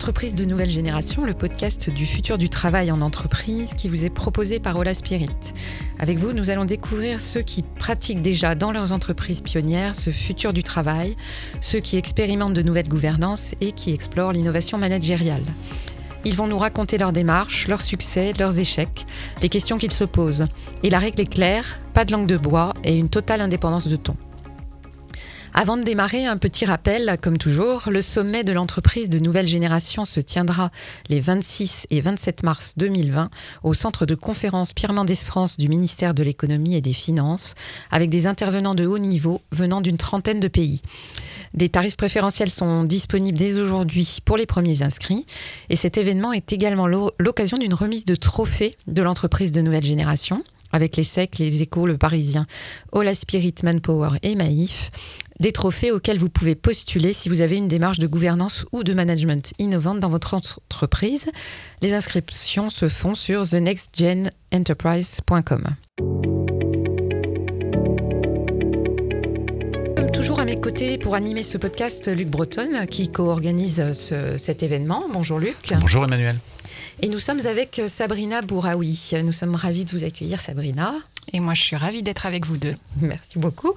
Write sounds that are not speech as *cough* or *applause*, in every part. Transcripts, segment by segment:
L'entreprise de nouvelle génération, le podcast du futur du travail en entreprise qui vous est proposé par Ola Spirit. Avec vous, nous allons découvrir ceux qui pratiquent déjà dans leurs entreprises pionnières ce futur du travail, ceux qui expérimentent de nouvelles gouvernances et qui explorent l'innovation managériale. Ils vont nous raconter leurs démarches, leurs succès, leurs échecs, les questions qu'ils se posent. Et la règle est claire, pas de langue de bois et une totale indépendance de ton. Avant de démarrer, un petit rappel, comme toujours, le sommet de l'entreprise de nouvelle génération se tiendra les 26 et 27 mars 2020 au centre de conférence Pierre Mendès France du ministère de l'économie et des finances, avec des intervenants de haut niveau venant d'une trentaine de pays. Des tarifs préférentiels sont disponibles dès aujourd'hui pour les premiers inscrits et cet événement est également l'occasion d'une remise de trophées de l'entreprise de nouvelle génération avec les SEC, les Échos, le Parisien, Ola Spirit, Manpower et Maïf, des trophées auxquels vous pouvez postuler si vous avez une démarche de gouvernance ou de management innovante dans votre entreprise. Les inscriptions se font sur thenextgenenterprise.com. toujours à mes côtés pour animer ce podcast, Luc Breton, qui co-organise cet événement. Bonjour Luc. Bonjour Emmanuel. Et nous sommes avec Sabrina Bouraoui. Nous sommes ravis de vous accueillir, Sabrina. Et moi, je suis ravie d'être avec vous deux. *laughs* Merci beaucoup.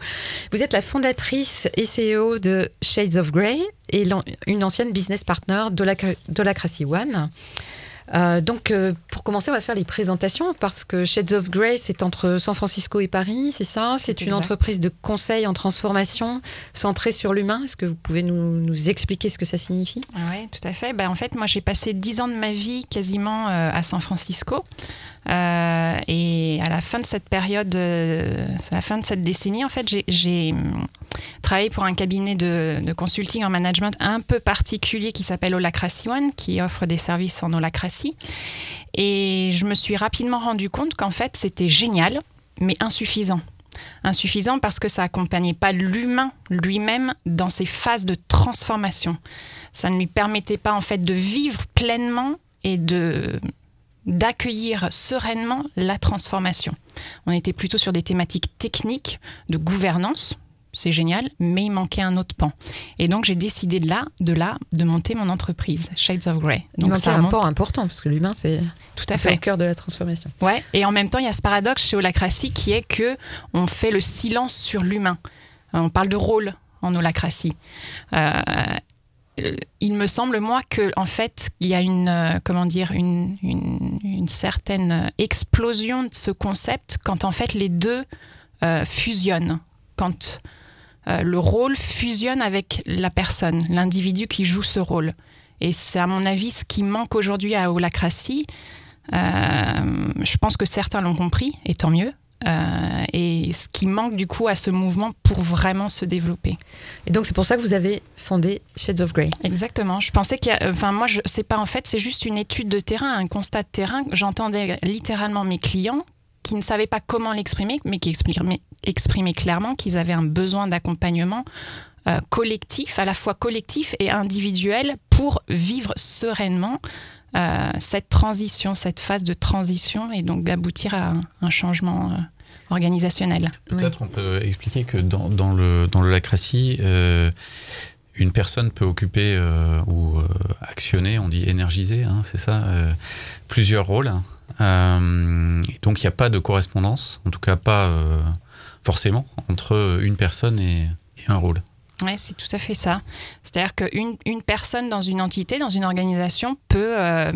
Vous êtes la fondatrice et CEO de Shades of Grey et une ancienne business partner de la, de la One. Euh, donc, euh, pour commencer, on va faire les présentations parce que Shades of Grey, c'est entre San Francisco et Paris, c'est ça? C'est une entreprise de conseil en transformation centrée sur l'humain. Est-ce que vous pouvez nous, expliquer ce que ça signifie? Oui, tout à fait. Ben, en fait, moi, j'ai passé dix ans de ma vie quasiment euh, à San Francisco. Et à la fin de cette période, à la fin de cette décennie, en fait, j'ai hum, travaillé pour un cabinet de, consulting en management un peu particulier qui s'appelle Holacracy One, qui offre des services en Et je me suis rapidement rendu compte qu'en fait, c'était génial, mais insuffisant insuffisant parce que ça accompagnait pas l'humain lui-même dans ses phases de transformation. Ça ne lui permettait pas en fait de vivre pleinement et de d'accueillir sereinement la transformation. On était plutôt sur des thématiques techniques de gouvernance, c'est génial, mais il manquait un autre pan. Et donc j'ai décidé de là, de là, de monter mon entreprise, Shades of Grey. Donc, il manquait un pan important parce que l'humain c'est tout à fait au cœur de la transformation. Ouais. Et en même temps, il y a ce paradoxe chez Holacratie qui est que on fait le silence sur l'humain. On parle de rôle en holacratie. Euh, il me semble moi que en fait il y a une euh, comment dire une, certaine explosion de ce concept quand en fait les deux euh, fusionnent quand le rôle fusionne avec la personne l'individu qui joue ce rôle et c'est à mon avis ce qui manque aujourd'hui à Holacratie je pense que certains l'ont compris et tant mieux euh, et ce qui manque du coup à ce mouvement pour vraiment se développer. Et donc c'est pour ça que vous avez fondé Shades of Grey. Exactement. Je pensais qu'il y a, enfin moi je sais pas en fait, c'est juste une étude de terrain, un constat de terrain. J'entendais littéralement mes clients qui ne savaient pas comment l'exprimer, mais qui exprimaient, exprimaient clairement qu'ils avaient un besoin d'accompagnement euh, collectif, à la fois collectif et individuel, pour vivre sereinement euh, cette transition, cette phase de transition, et donc d'aboutir à un, changement organisationnel. Peut-être on peut expliquer que dans, dans le dans lacratie, euh, une personne peut occuper euh, ou euh, actionner, on dit énergiser, hein, c'est ça, plusieurs rôles. Et donc il n'y a pas de correspondance, en tout cas pas forcément, entre une personne et un rôle. Oui, c'est tout à fait ça. C'est-à-dire qu'une une personne dans une entité, dans une organisation, peut euh,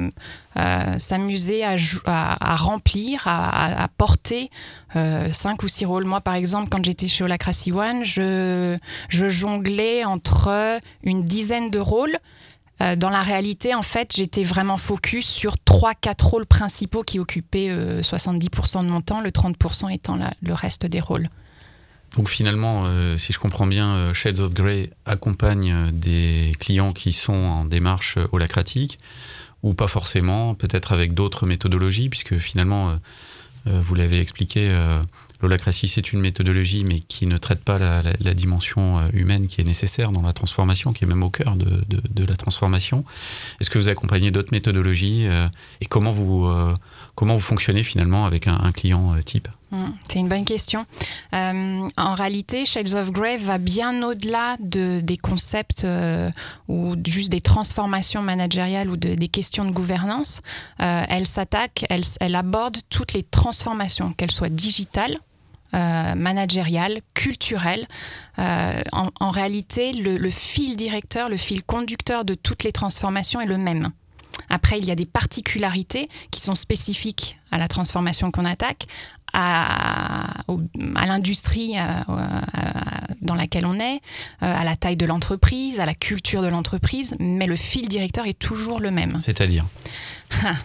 euh, s'amuser à, remplir, à, porter euh, cinq ou six rôles. Moi, par exemple, quand j'étais chez Holacracy One, je jonglais entre une dizaine de rôles. Dans la réalité, en fait, j'étais vraiment focus sur trois, quatre rôles principaux qui occupaient 70% de mon temps, le 30% étant le reste des rôles. Donc finalement, euh, si je comprends bien, euh, Shades of Grey accompagne euh, des clients qui sont en démarche holacratique, ou pas forcément, peut-être avec d'autres méthodologies, puisque finalement, vous l'avez expliqué, l'holacratie c'est une méthodologie, mais qui ne traite pas la, dimension humaine qui est nécessaire dans la transformation, qui est même au cœur de, la transformation. Est-ce que vous accompagnez d'autres méthodologies et comment vous, comment vous fonctionnez finalement avec un client type? C'est une bonne question. Euh, en réalité, Shades of Grey va bien au-delà de, des concepts euh, ou juste des transformations managériales ou des questions de gouvernance. Euh, elle s'attaque, elle, aborde toutes les transformations, qu'elles soient digitales, managériales, culturelles. En, réalité, le fil directeur, le fil conducteur de toutes les transformations est le même. Après, il y a des particularités qui sont spécifiques à la transformation qu'on attaque, à, à l'industrie euh, euh, dans laquelle on est, euh, à la taille de l'entreprise, à la culture de l'entreprise, mais le fil directeur est toujours le même. C'est-à-dire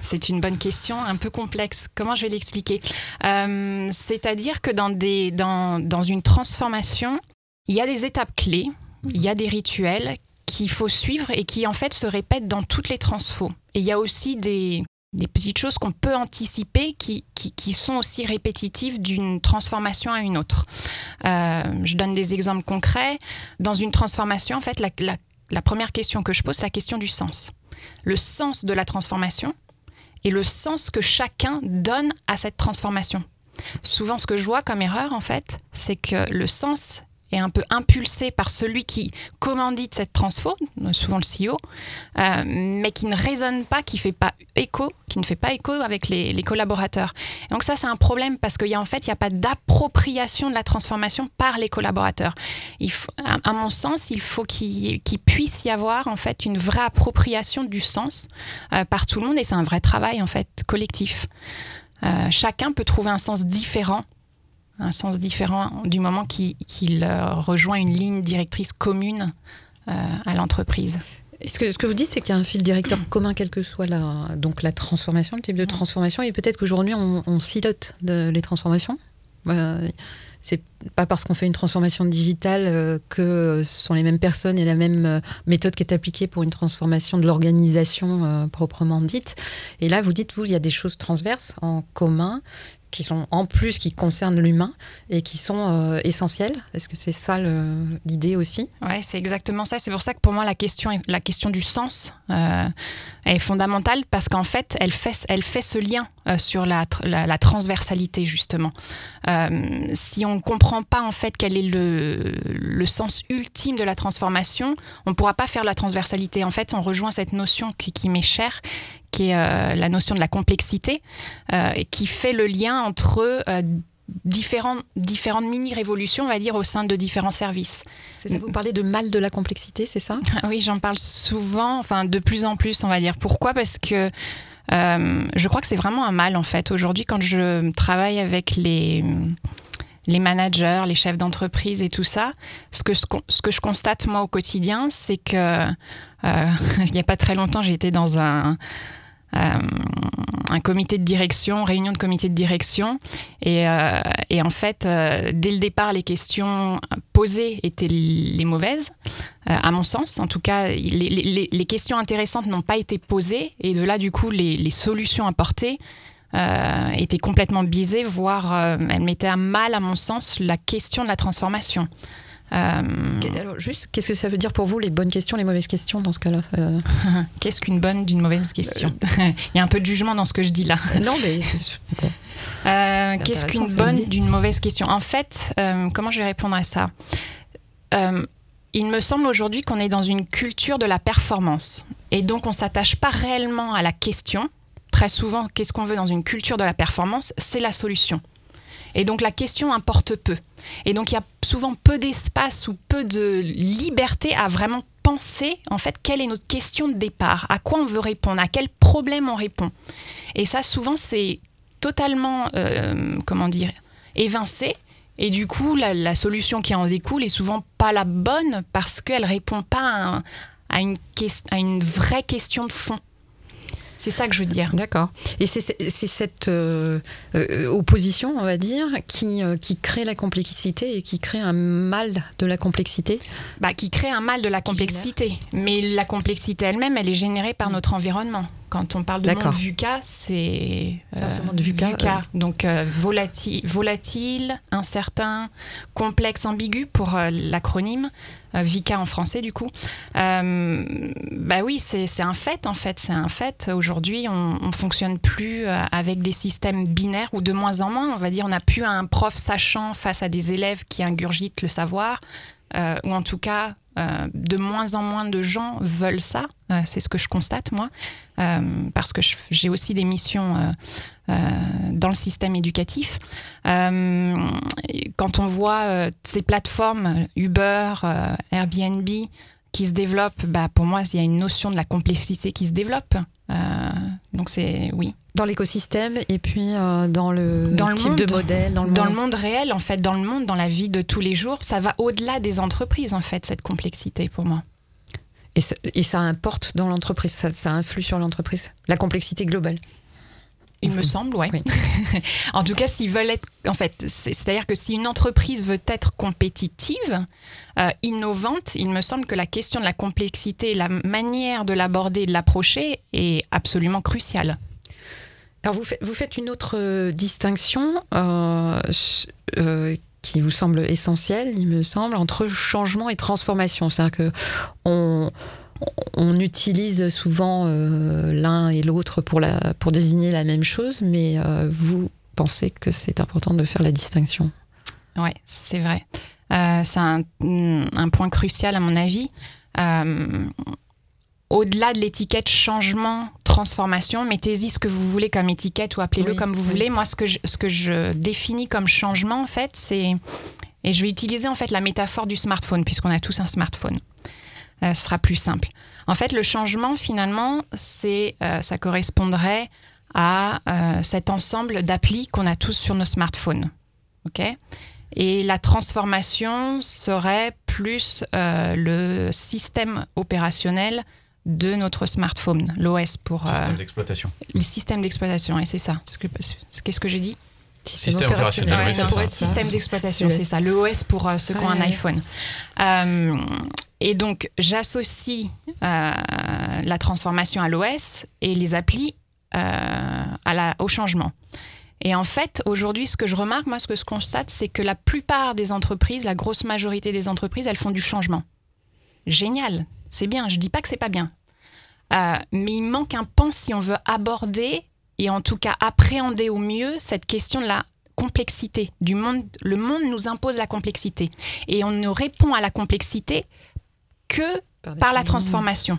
C'est une bonne question, un peu complexe. Comment je vais l'expliquer C'est-à-dire que dans, des, dans, dans une transformation, il y a des étapes clés, il y a des rituels qu'il faut suivre et qui en fait se répètent dans toutes les transfos. Et il y a aussi des, des petites choses qu'on peut anticiper qui, qui, sont aussi répétitives d'une transformation à une autre. Euh, je donne des exemples concrets. Dans une transformation, en fait, la, la, première question que je pose, c'est la question du sens. Le sens de la transformation et le sens que chacun donne à cette transformation. Souvent, ce que je vois comme erreur, en fait, c'est que le sens est un peu impulsé par celui qui commandite cette transfo, souvent le CEO, euh, mais qui ne résonne pas, qui fait pas écho, qui ne fait pas écho avec les, collaborateurs. donc ça, c'est un problème parce qu'il y a en fait, il n'y a pas d'appropriation de la transformation par les collaborateurs. À, mon sens, il faut qu'il puisse y avoir en fait une vraie appropriation du sens euh, par tout le monde et c'est un vrai travail en fait collectif. Euh, chacun peut trouver un sens différent un sens différent du moment qu'il euh, rejoint une ligne directrice commune euh, à l'entreprise. Ce que, ce que vous dites, c'est qu'il y a un fil directeur *clears throat* commun, quelle que soit la, donc la transformation, le type de transformation, et peut-être qu'aujourd'hui on, on, silote de, les transformations. Euh, c'est pas parce qu'on fait une transformation digitale euh, que ce sont les mêmes personnes et la même méthode qui est appliquée pour une transformation de l'organisation proprement dite. Et là, vous dites, vous, il y a des choses transverses en commun qui sont en plus qui concernent l'humain et qui sont euh, essentiels. Est-ce que c'est ça l'idée aussi? Oui, c'est exactement ça. C'est pour ça que pour moi la question, la question du sens euh, est fondamentale parce qu'en fait elle fait, elle fait ce lien euh, sur la, la, transversalité justement. si on ne comprend pas en fait quel est le, le sens ultime de la transformation, on ne pourra pas faire la transversalité. En fait, on rejoint cette notion qui, qui m'est chère, qui est euh, la notion de la complexité, euh, qui fait le lien entre euh, différentes, différentes mini-révolutions, on va dire, au sein de différents services. Ça, vous parlez de mal de la complexité, c'est ça? *laughs* Oui, j'en parle souvent, enfin de plus en plus, on va dire. Pourquoi? Parce que je crois que c'est vraiment un mal, en fait. Aujourd'hui, quand je travaille avec les les managers, les chefs d'entreprise et tout ça, ce que, ce que je constate moi au quotidien, c'est que *laughs* il n'y a pas très longtemps, été dans un, un comité de direction, réunion de comité de direction. Et, euh, en fait, euh, dès le départ, les questions posées étaient les mauvaises, à mon sens. En tout cas, les, questions intéressantes n'ont pas été posées. Et de là, du coup, les, solutions apportées étaient complètement biaisées, voire elles mettaient à mal, à mon sens, la question de la transformation. Euh, alors, juste, qu'est-ce que ça veut dire pour vous, les bonnes questions, les mauvaises questions dans ce cas-là *laughs* Qu'est-ce qu'une bonne d'une mauvaise question *laughs* Il y a un peu de jugement dans ce que je dis là. Non, mais. *laughs* Euh, qu'est-ce qu'une bonne d'une mauvaise question? En fait, euh, comment je vais répondre à ça? Il me semble aujourd'hui qu'on est dans une culture de la performance. Et donc, on s'attache pas réellement à la question. Très souvent, qu'est-ce qu'on veut dans une culture de la performance? C'est la solution. Et donc, la question importe peu. Et donc il y a souvent peu d'espace ou peu de liberté à vraiment penser en fait quelle est notre question de départ, à quoi on veut répondre, à quel problème on répond. Et ça souvent c'est totalement euh, comment dire évincé. Et du coup, la, solution qui en découle est souvent pas la bonne parce qu'elle répond pas à une vraie question de fond. C'est ça que je veux dire. D'accord. Et c'est cette euh, euh, opposition, on va dire, qui, euh, qui crée la complexité et qui crée un mal de la complexité bah, Qui crée un mal de la complexité. Mais la complexité elle-même, elle est générée par notre environnement. Quand on parle de monde VUCA, c'est euh, VUCA, donc euh, volatile, volatile, incertain, complexe, ambigu pour euh, l'acronyme. VICA en français du coup. bah oui, c'est un fait en fait, c'est un fait. Aujourd'hui, on, on fonctionne plus avec des systèmes binaires ou de moins en moins. On va dire, on n'a plus un prof sachant face à des élèves qui ingurgitent le savoir, ou en tout cas euh, de moins en moins de gens veulent ça. Euh, c'est ce que je constate, moi, euh, parce que j'ai aussi des missions dans le système éducatif. quand on voit ces plateformes, Uber, Airbnb, qui se développent, bah, pour moi, il y a une notion de la complexité qui se développe. Donc c'est oui. Dans l'écosystème et puis euh, dans le dans le type monde, de modèle, dans le, dans monde. le monde réel, en fait, dans le monde, dans la vie de tous les jours, ça va au-delà des entreprises, en fait, cette complexité pour moi. Et ça, et ça importe dans l'entreprise, ça, ça influe sur l'entreprise, la complexité globale. Il me semble, ouais. oui. *laughs* en tout cas, s'ils veulent être, en fait, c'est-à-dire que si une entreprise veut être compétitive, euh, innovante, il me semble que la question de la complexité, la manière de l'aborder, de l'approcher, est absolument cruciale. Alors vous, vous faites une autre euh, distinction euh, euh, qui vous semble essentielle, il me semble, entre changement et transformation. C'est-à-dire que on, on utilise souvent l'un et l'autre pour, la, pour désigner la même chose, mais vous pensez que c'est important de faire la distinction? Oui, c'est vrai. c'est un, un, point crucial à mon avis au-delà de l'étiquette changement, transformation, mettez-y ce que vous voulez comme étiquette ou appelez-le comme vous voulez. Moi, ce que, je, ce que je définis comme changement, en fait, c'est. Et je vais utiliser en fait la métaphore du smartphone, puisqu'on a tous un smartphone. Euh, ce sera plus simple. En fait, le changement, finalement, c'est, euh, ça correspondrait à euh, cet ensemble d'applis qu'on a tous sur nos smartphones. OK? Et la transformation serait plus le système opérationnel de notre smartphone, l'OS pour... Système euh, d'exploitation. Le système d'exploitation, et c'est ça. Qu'est-ce que j'ai dit? Système, opérationnel. système d'exploitation, c'est ça. Le OS pour euh, ceux qui ont un iPhone. Euh, et donc, j'associe la transformation à l'OS et les applis à la, au changement. Et en fait, aujourd'hui, ce que je remarque, moi, ce que je constate, c'est que la plupart des entreprises, la grosse majorité des entreprises, elles font du changement. Génial, c'est bien, je dis pas que c'est pas bien. Euh, mais il manque un pan si on veut aborder et en tout cas appréhender au mieux cette question de la complexité du monde. Le monde nous impose la complexité et on ne répond à la complexité que par, la transformation.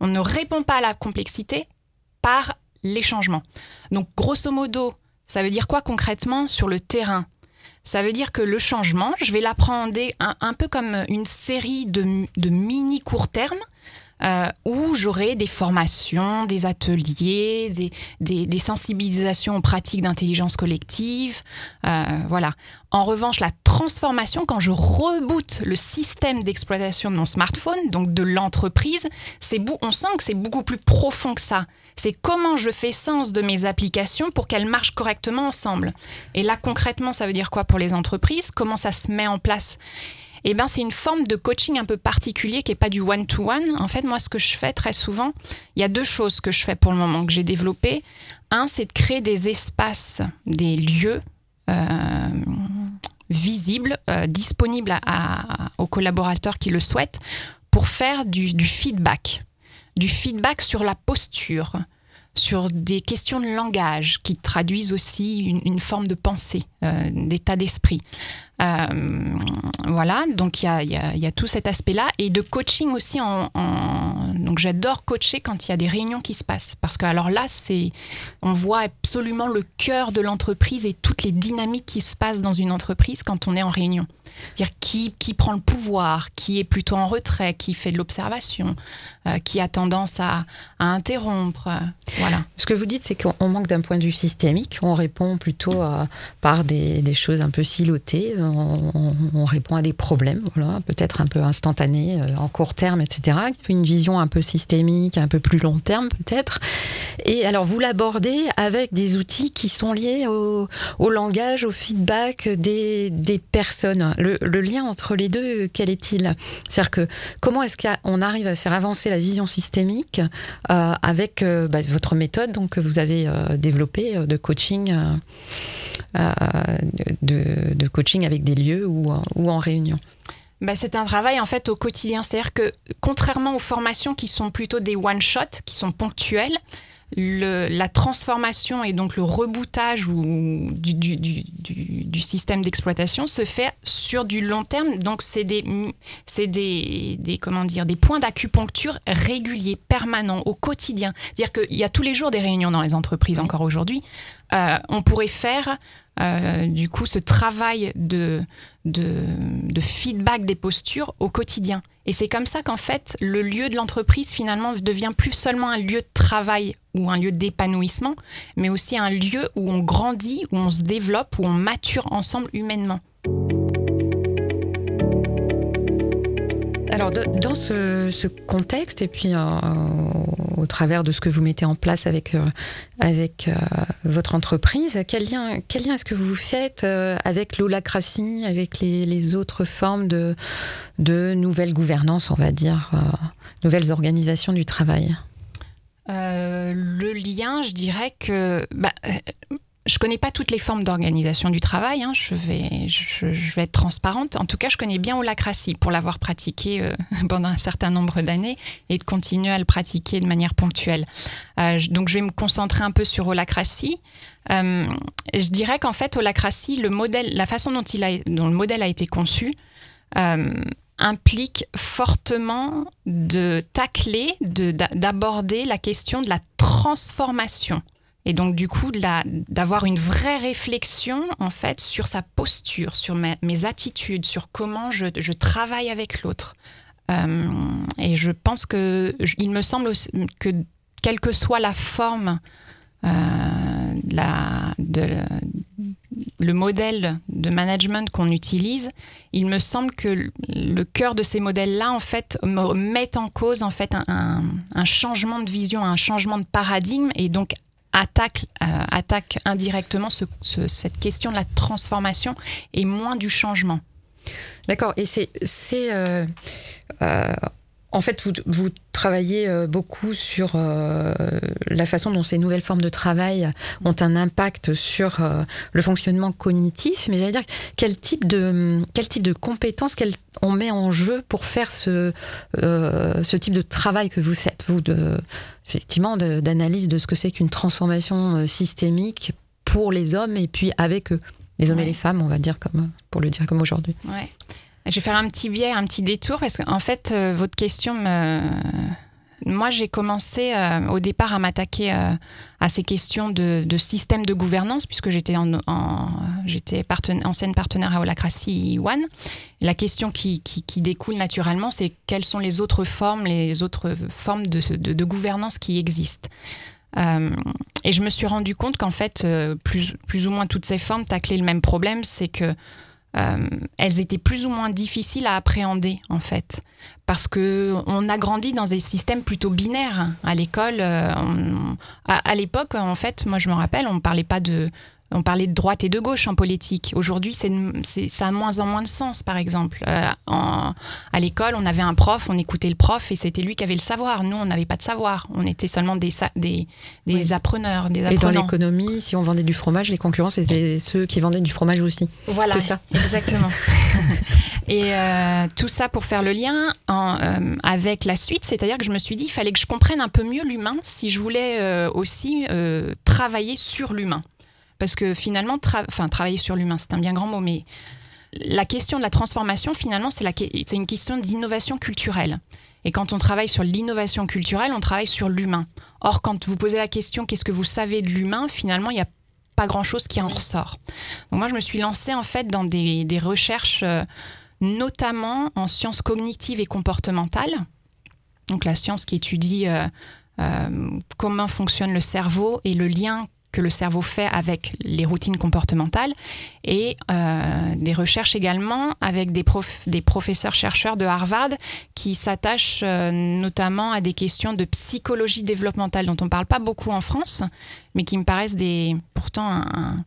On ne répond pas à la complexité par les changements. Donc grosso modo, ça veut dire quoi concrètement sur le terrain? Ça veut dire que le changement, je vais l'apprendre un, peu comme une série de, mini courts termes. Euh, où j'aurai des formations, des ateliers, des, sensibilisations aux pratiques d'intelligence collective. Euh, voilà. En revanche, la transformation, quand je reboote le système d'exploitation de mon smartphone, donc de l'entreprise, on sent que c'est beaucoup plus profond que ça c'est comment je fais sens de mes applications pour qu'elles marchent correctement ensemble. Et là, concrètement, ça veut dire quoi pour les entreprises? Comment ça se met en place? Eh bien, c'est une forme de coaching un peu particulier qui n'est pas du one-to-one. En fait, moi, ce que je fais très souvent, il y a deux choses que je fais pour le moment, que j'ai développées. Un, c'est de créer des espaces, des lieux euh, visibles, euh, disponibles aux collaborateurs qui le souhaitent, pour faire du feedback du feedback sur la posture, sur des questions de langage qui traduisent aussi une, forme de pensée, euh, d'état d'esprit. Euh, voilà, donc il y a, tout cet aspect-là et de coaching aussi. En, donc j'adore coacher quand il y a des réunions qui se passent parce que alors là, c'est on voit absolument le cœur de l'entreprise et toutes les dynamiques qui se passent dans une entreprise quand on est en réunion. Dire qui, qui prend le pouvoir, qui est plutôt en retrait, qui fait de l'observation, euh, qui a tendance à, à interrompre. Euh, voilà. Ce que vous dites, c'est qu'on manque d'un point de vue systémique. On répond plutôt à, par des, choses un peu silotées. On, on, répond à des problèmes, voilà, peut-être un peu instantanés, euh, en court terme, etc. Une vision un peu systémique, un peu plus long terme, peut-être. Et alors, vous l'abordez avec des outils qui sont liés au, au langage, au feedback des, des personnes le, lien entre les deux, quel est-il? C'est-à-dire que comment est-ce qu'on arrive à faire avancer la vision systémique euh, avec euh, bah, votre méthode donc, que vous avez euh, développée de coaching, de, coaching avec des lieux ou, ou en réunion? Bah, c'est un travail en fait au quotidien. C'est-à-dire que contrairement aux formations qui sont plutôt des one-shot, qui sont ponctuelles, la transformation et donc le reboutage ou du, du, système d'exploitation se fait sur du long terme. Donc c'est des, des, des, comment dire, des points d'acupuncture réguliers, permanents, au quotidien. C'est-à-dire qu'il y a tous les jours des réunions dans les entreprises encore aujourd'hui. Euh, on pourrait faire euh, du coup ce travail de, de, feedback des postures au quotidien. Et c'est comme ça qu'en fait le lieu de l'entreprise finalement devient plus seulement un lieu de travail ou un lieu d'épanouissement, mais aussi un lieu où on grandit, où on se développe, où on mature ensemble humainement. Alors, dans ce, contexte, et puis euh, au travers de ce que vous mettez en place avec, euh, avec euh, votre entreprise, quel lien, quel lien est-ce que vous faites avec l'holacratie, avec les, autres formes de, de nouvelles gouvernances, on va dire, nouvelles organisations du travail? Le lien, je dirais que. Bah, je connais pas toutes les formes d'organisation du travail, hein. je, vais, être transparente. En tout cas, je connais bien Holacracy pour l'avoir pratiqué euh, *laughs* pendant un certain nombre d'années et de continuer à le pratiquer de manière ponctuelle. Euh, donc, je vais me concentrer un peu sur Holacracy. Euh, je dirais qu'en fait, Holacracy, le modèle, la façon dont, il a, dont le modèle a été conçu, implique fortement de tacler, d'aborder la question de la transformation et donc, du coup, d'avoir une vraie réflexion, en fait, sur sa posture, sur mes, attitudes, sur comment je, travaille avec l'autre. Euh, et je pense que, il me semble que, quelle que soit la forme, euh, de, le modèle de management qu'on utilise, il me semble que le cœur de ces modèles-là, en fait, met en cause, en fait, un, un, changement de vision, un changement de paradigme, et donc attaque, euh, attaque indirectement cette question de la transformation et moins du changement. D'accord. Et c'est. Euh, euh, en fait, vous, vous travaillez euh, beaucoup sur euh, la façon dont ces nouvelles formes de travail ont un impact sur euh, le fonctionnement cognitif, mais j'allais dire quel type de quel type de compétences on met en jeu pour faire ce ce type de travail que vous faites, vous de effectivement d'analyse de, ce que c'est qu'une transformation systémique pour les hommes et puis avec eux, les hommes et les femmes, on va dire comme pour le dire comme aujourd'hui. Ouais. Je vais faire un petit biais, un petit détour, parce qu'en fait, euh, votre question me... Moi, j'ai commencé euh, au départ à m'attaquer euh, à ces questions de, système de gouvernance, puisque j'étais en, ancienne partenaire à Holacracy One. La question qui, découle naturellement, c'est quelles sont les autres formes, les autres formes de, de, gouvernance qui existent. et je me suis rendu compte qu'en fait, plus, plus ou moins toutes ces formes taclaient le même problème, c'est que euh, elles étaient plus ou moins difficiles à appréhender en fait. Parce que on a grandi dans des systèmes plutôt binaires. À l'école euh, à, l'époque en fait moi je me rappelle on ne parlait pas de on parlait de droite et de gauche en politique. Aujourd'hui, c'est, ça a moins en moins de sens, par exemple. Euh, à l'école, on avait un prof, on écoutait le prof et c'était lui qui avait le savoir. Nous, on n'avait pas de savoir. On était seulement des, des, des appreneurs, des apprenants. Et dans l'économie, si on vendait du fromage, les concurrents, c'était ceux qui vendaient du fromage aussi. Voilà, ça. exactement. *laughs* et euh, tout ça pour faire le lien euh, avec la suite, c'est-à-dire que je me suis dit, il fallait que je comprenne un peu mieux l'humain si je voulais aussi travailler sur l'humain. Parce que finalement, enfin, travailler sur l'humain, c'est un bien grand mot, mais la question de la transformation, finalement, c'est une question d'innovation culturelle. Et quand on travaille sur l'innovation culturelle, on travaille sur l'humain. Or, quand vous posez la question qu'est-ce que vous savez de l'humain, finalement, il n'y a pas grand-chose qui en ressort. Donc moi, je me suis lancée en fait dans des, recherches, euh, notamment en sciences cognitives et comportementales. Donc la science qui étudie euh, euh, comment fonctionne le cerveau et le lien que le cerveau fait avec les routines comportementales et euh, des recherches également avec des, des professeurs-chercheurs de Harvard qui s'attachent euh, notamment à des questions de psychologie développementale dont on ne parle pas beaucoup en France, mais qui me paraissent des, pourtant un,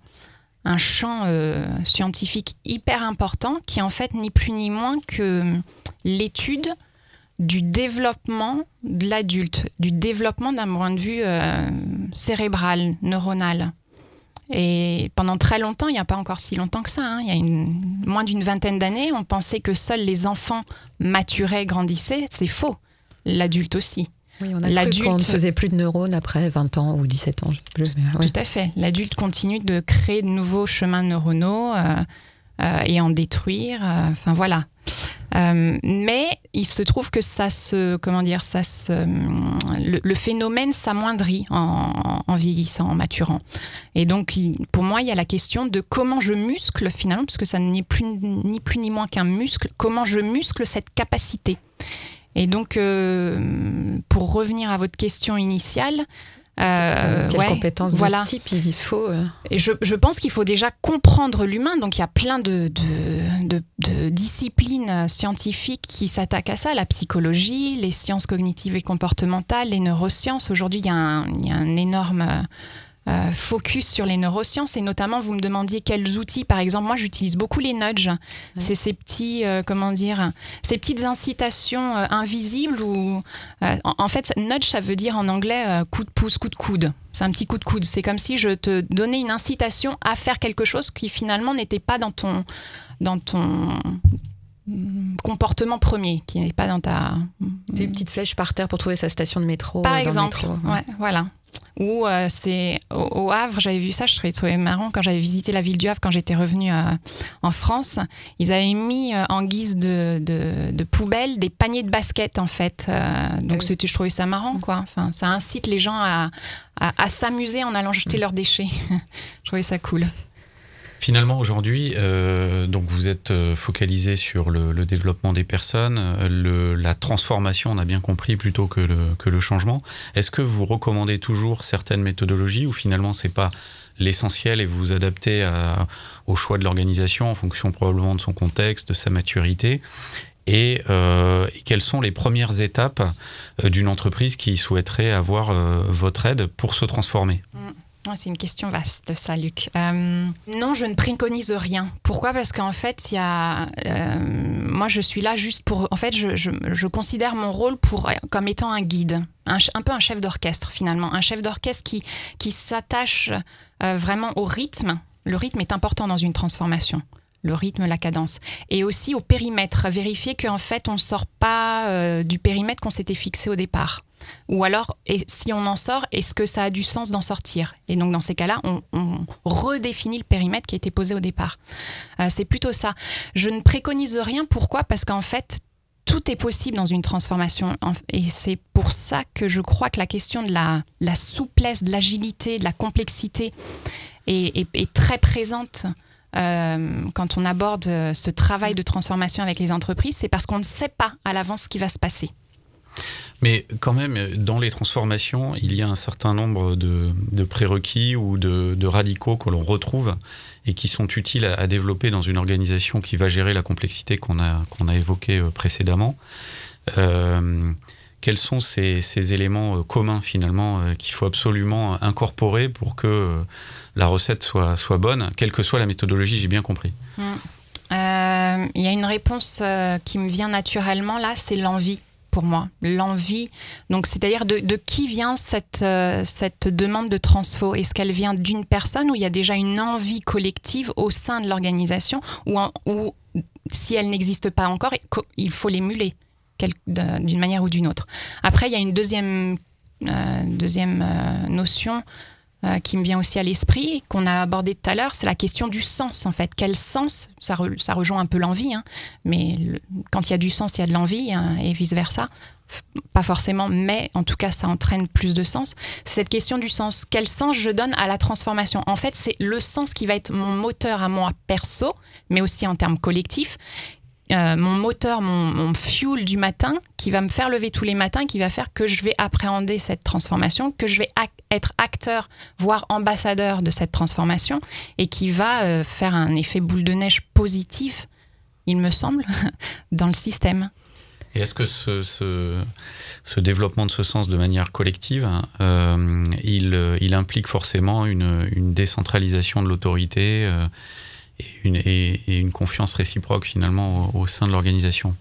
un champ euh, scientifique hyper important qui est en fait ni plus ni moins que l'étude du développement de l'adulte, du développement d'un point de vue euh, cérébral, neuronal. Et pendant très longtemps, il n'y a pas encore si longtemps que ça, hein, il y a une, moins d'une vingtaine d'années, on pensait que seuls les enfants maturaient, grandissaient. C'est faux. L'adulte aussi. Oui, on a cru qu'on ne faisait plus de neurones après 20 ans ou 17 ans. Plus, Tout à fait. L'adulte continue de créer de nouveaux chemins neuronaux euh, euh, et en détruire. Enfin voilà. Mais il se trouve que ça se, comment dire, ça se, le, phénomène s'amoindrit en, en, vieillissant, en maturant. Et donc, pour moi, il y a la question de comment je muscle finalement, parce que ça n'est plus ni plus ni moins qu'un muscle. Comment je muscle cette capacité et donc, euh, pour revenir à votre question initiale, euh, Quelles compétences de ce type il faut euh Et je, je, pense qu'il faut déjà comprendre l'humain. Donc il y a plein de, de, de, disciplines scientifiques qui s'attaquent à ça, la psychologie, les sciences cognitives et comportementales, les neurosciences. Aujourd'hui, il, il, y a un énorme euh, focus sur les neurosciences. Et notamment vous me demandiez quels outils par exemple moi j'utilise beaucoup les nudges. C'est ces petits euh, comment dire ces petites incitations euh, invisibles ou en, fait nudge ça veut dire en anglais coup de pouce coup de coude. C'est un petit coup de coude. C'est comme si je te donnais une incitation à faire quelque chose qui finalement n'était pas dans ton dans ton comportement premier qui n'est pas dans ta des petites flèches par terre pour trouver sa station de métro par exemple. ouais, voilà ou euh, c'est au, Havre, j'avais vu ça, je trouvais, trouvé marrant quand j'avais visité la ville du Havre quand j'étais revenue euh, en France. Ils avaient mis euh, en guise de, de, poubelle des paniers de basket en fait. donc ah c'était, je trouvais ça marrant quoi. Enfin, ça incite les gens à, à s'amuser en allant jeter mm. leurs déchets. *laughs* je trouvais ça cool. Finalement, aujourd'hui, euh, donc vous êtes euh, focalisé sur le, développement des personnes, le, la transformation, on a bien compris, plutôt que le, que le changement. Est-ce que vous recommandez toujours certaines méthodologies ou finalement c'est pas l'essentiel et vous vous adaptez à, au choix de l'organisation en fonction probablement de son contexte, de sa maturité? Et, euh, quelles sont les premières étapes euh, d'une entreprise qui souhaiterait avoir euh, votre aide pour se transformer? Mm. C'est une question vaste, ça, Luc. Euh, non, je ne préconise rien. Pourquoi? Parce qu'en fait, il y a, euh, moi, je suis là juste pour. En fait, je, je, considère mon rôle pour, comme étant un guide, un, un peu un chef d'orchestre finalement, un chef d'orchestre qui, qui s'attache euh, vraiment au rythme. Le rythme est important dans une transformation le rythme, la cadence. Et aussi au périmètre, vérifier qu'en fait on ne sort pas du périmètre qu'on s'était fixé au départ. Ou alors, et si on en sort, est-ce que ça a du sens d'en sortir? Et donc, dans ces cas-là, on, redéfinit le périmètre qui a été posé au départ. Euh, c'est plutôt ça. Je ne préconise rien. Pourquoi? Parce qu'en fait, tout est possible dans une transformation. Et c'est pour ça que je crois que la question de la, souplesse, de l'agilité, de la complexité est, très présente euh, quand on aborde ce travail de transformation avec les entreprises. C'est parce qu'on ne sait pas à l'avance ce qui va se passer. Mais quand même, dans les transformations, il y a un certain nombre de, prérequis ou de, radicaux que l'on retrouve et qui sont utiles à, développer dans une organisation qui va gérer la complexité qu'on a, évoquée euh, précédemment. Euh, quels sont ces, éléments euh, communs finalement qu'il faut absolument incorporer pour que la recette soit, bonne, quelle que soit la méthodologie, j'ai bien compris. Il y a une réponse qui me vient naturellement là, c'est l'envie pour moi, l'envie. Donc, c'est-à-dire de, qui vient cette, euh, cette demande de transfo? Est-ce qu'elle vient d'une personne ou il y a déjà une envie collective au sein de l'organisation ou, ou si elle n'existe pas encore, il faut l'émuler d'une manière ou d'une autre? Après, il y a une deuxième, euh, deuxième euh, notion euh, qui me vient aussi à l'esprit, qu'on a abordé tout à l'heure, c'est la question du sens en fait. Quel sens ça, ça rejoint un peu l'envie, hein, mais quand il y a du sens, il y a de l'envie hein, et vice-versa. Pas forcément, mais en tout cas, ça entraîne plus de sens. Cette question du sens. Quel sens je donne à la transformation? En fait, c'est le sens qui va être mon moteur à moi perso, mais aussi en termes collectifs, euh, mon moteur, mon, fuel du matin, qui va me faire lever tous les matins, qui va faire que je vais appréhender cette transformation, que je vais être acteur, voire ambassadeur de cette transformation, et qui va euh, faire un effet boule de neige positif, il me semble, *laughs* dans le système. Et est-ce que ce, développement de ce sens de manière collective, euh, il, implique forcément une, décentralisation de l'autorité et, une, et, une, confiance réciproque finalement au sein de l'organisation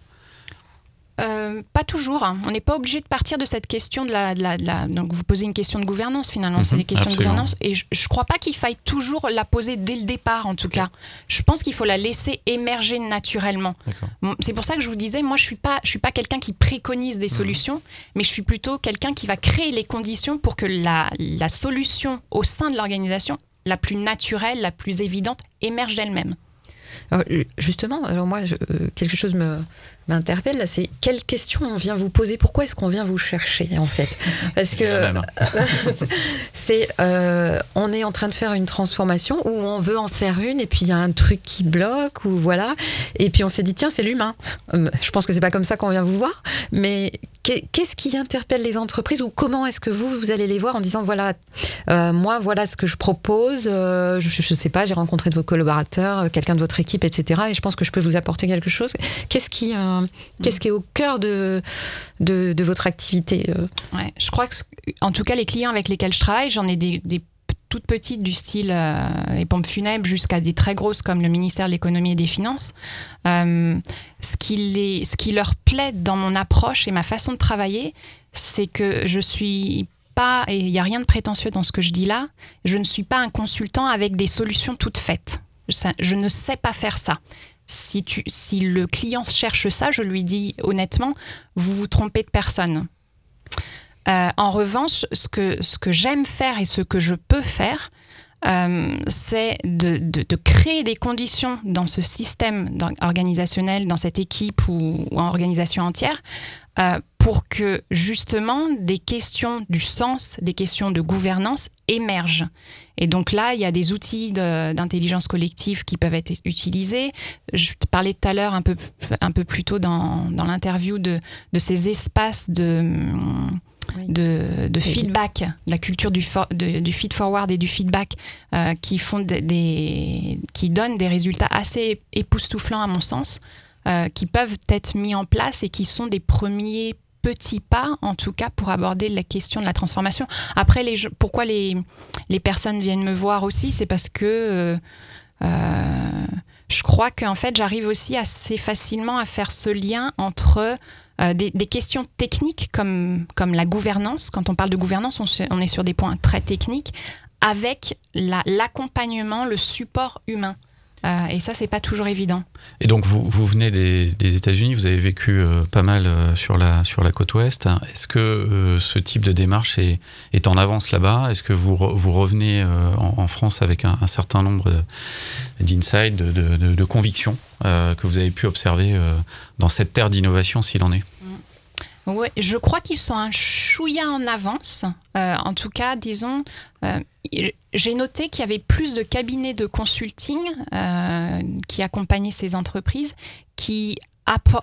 euh, pas toujours. Hein. On n'est pas obligé de partir de cette question de la, Donc, vous posez une question de gouvernance finalement. c'est mhm. des questions de gouvernance. Et je ne crois pas qu'il faille toujours la poser dès le départ, en tout cas. Je pense qu'il faut la laisser émerger naturellement. C'est pour ça que je vous disais, moi, je ne suis pas, je suis pas quelqu'un qui préconise des mhm. solutions, mais je suis plutôt quelqu'un qui va créer les conditions pour que la, la solution au sein de l'organisation, la plus naturelle, la plus évidente, émerge d'elle-même. Justement, alors moi, euh, quelque chose me, m'interpelle là, c'est quelle question on vient vous poser? Pourquoi est-ce qu'on vient vous chercher en fait? Parce que *laughs* c'est euh, on est en train de faire une transformation ou on veut en faire une et puis il y a un truc qui bloque ou voilà. Et puis on s'est dit tiens c'est l'humain. Hum, je pense que c'est pas comme ça qu'on vient vous voir, mais qu'est-ce qui interpelle les entreprises ou comment est-ce que vous vous allez les voir en disant voilà euh, moi voilà ce que je propose, euh, je, je, sais pas j'ai rencontré de vos collaborateurs, quelqu'un de votre équipe etc et je pense que je peux vous apporter quelque chose. Qu'est-ce qui Qu'est-ce qui est au cœur de, de, votre activité euh ouais, Je crois que, en tout cas, les clients avec lesquels je travaille, j'en ai des, toutes petites du style euh, les pompes funèbres jusqu'à des très grosses comme le ministère de l'économie et des finances. Euh, ce, qui les, ce qui leur plaît dans mon approche et ma façon de travailler, c'est que je suis pas, et il n'y a rien de prétentieux dans ce que je dis là, je ne suis pas un consultant avec des solutions toutes faites. je ne sais pas faire ça si, le client cherche ça, je lui dis honnêtement, vous vous trompez de personne. Euh, en revanche, ce que, j'aime faire et ce que je peux faire, euh, c'est de, de, créer des conditions dans ce système organisationnel, dans cette équipe ou, en organisation entière, euh, pour que justement des questions du sens, des questions de gouvernance émergent. Et donc là, il y a des outils d'intelligence collective qui peuvent être utilisés. Je parlais tout à l'heure un peu, un peu plus tôt dans, dans l'interview de, de, ces espaces de, de, de feedback, la culture du, du feed forward et du feedback euh, qui, font des, qui donnent des résultats assez époustouflants à mon sens. Euh, qui peuvent être mis en place et qui sont des premiers petits pas, en tout cas, pour aborder la question de la transformation. Après, les, pourquoi les, les personnes viennent me voir aussi, c'est parce que euh, euh, je crois qu'en fait, j'arrive aussi assez facilement à faire ce lien entre euh, des, questions techniques comme, comme la gouvernance. Quand on parle de gouvernance, on, on est sur des points très techniques, avec l'accompagnement, le support humain. Euh, et ça, c'est pas toujours évident. Et donc, vous, vous venez des, États-Unis, vous avez vécu euh, pas mal euh, sur, la, sur la côte ouest. Est-ce que ce type de démarche est, en avance là-bas? Est-ce que vous, vous revenez en, France avec un, certain nombre d'insights, de, convictions que vous avez pu observer dans cette terre d'innovation, s'il en est? Oui, je crois qu'ils sont un chouïa en avance. en tout cas, disons, j'ai noté qu'il y avait plus de cabinets de consulting euh, qui accompagnaient ces entreprises qui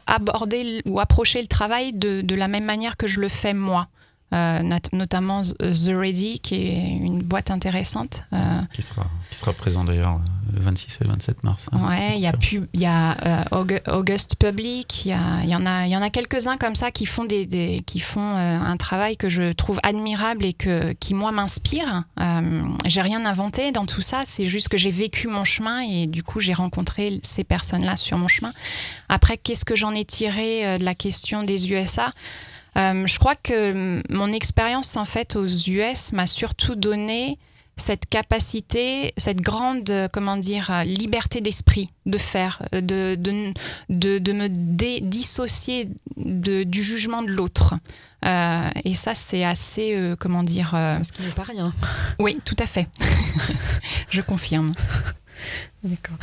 abordaient ou approchaient le travail de, de, la même manière que je le fais moi. Euh, notamment The Ready, qui est une boîte intéressante. Euh, qui, sera, qui sera présent d'ailleurs le 26 et le 27 mars. Hein, ouais, il y a, y a euh, August Public, il y, y, en a, y en a quelques-uns comme ça qui font, des, des qui font un travail que je trouve admirable et que, qui, moi, m'inspire. j'ai rien inventé dans tout ça, c'est juste que j'ai vécu mon chemin et du coup, j'ai rencontré ces personnes-là sur mon chemin. Après, qu'est-ce que j'en ai tiré de la question des USA euh, je crois que mon expérience en fait aux US m'a surtout donné cette capacité, cette grande, comment dire, liberté d'esprit de faire, de, de, de, me dissocier du jugement de l'autre. Euh, et ça, c'est assez, euh, comment dire... Ce qui n'est pas rien. Oui, tout à fait. *laughs* Je confirme. D'accord.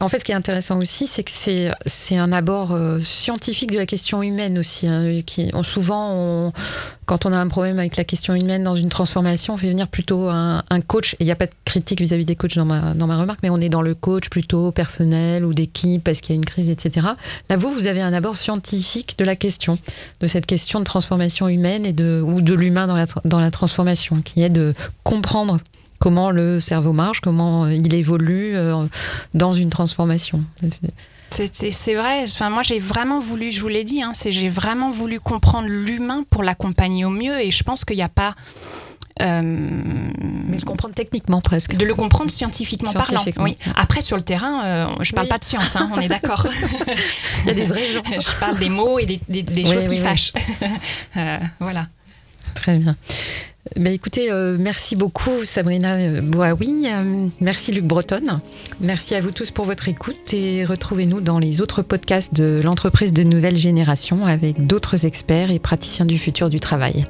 En fait, ce qui est intéressant aussi, c'est que c'est, c'est un abord euh, scientifique de la question humaine aussi. Hein, qui, souvent, quand on a un problème avec la question humaine dans une transformation, on fait venir plutôt un, coach. Il n'y a pas de critique vis-à-vis des coachs dans ma, dans ma remarque, mais on est dans le coach plutôt personnel ou d'équipe parce qu'il y a une crise, etc. Là, vous, vous avez un abord scientifique de la question, de cette question de transformation humaine et de, ou de l'humain dans la, dans la transformation, qui est de comprendre comment le cerveau marche, comment il évolue euh, dans une transformation. C'est vrai. Enfin, moi, j'ai vraiment voulu, je vous l'ai dit, hein, j'ai vraiment voulu comprendre l'humain pour l'accompagner au mieux. Et je pense qu'il n'y a pas. Euh, Mais le comprendre techniquement presque. De le comprendre scientifiquement, parlant. Oui. Après, sur le terrain, euh, je ne parle pas de science, hein, on est d'accord. *laughs* Il y a des vrais gens. *laughs* je parle des mots et des, choses qui fâchent. *laughs* Euh, voilà. Très bien. Ben écoutez, euh, merci beaucoup Sabrina Boaoui, euh, merci Luc Breton, merci à vous tous pour votre écoute et retrouvez-nous dans les autres podcasts de l'entreprise de nouvelle génération avec d'autres experts et praticiens du futur du travail.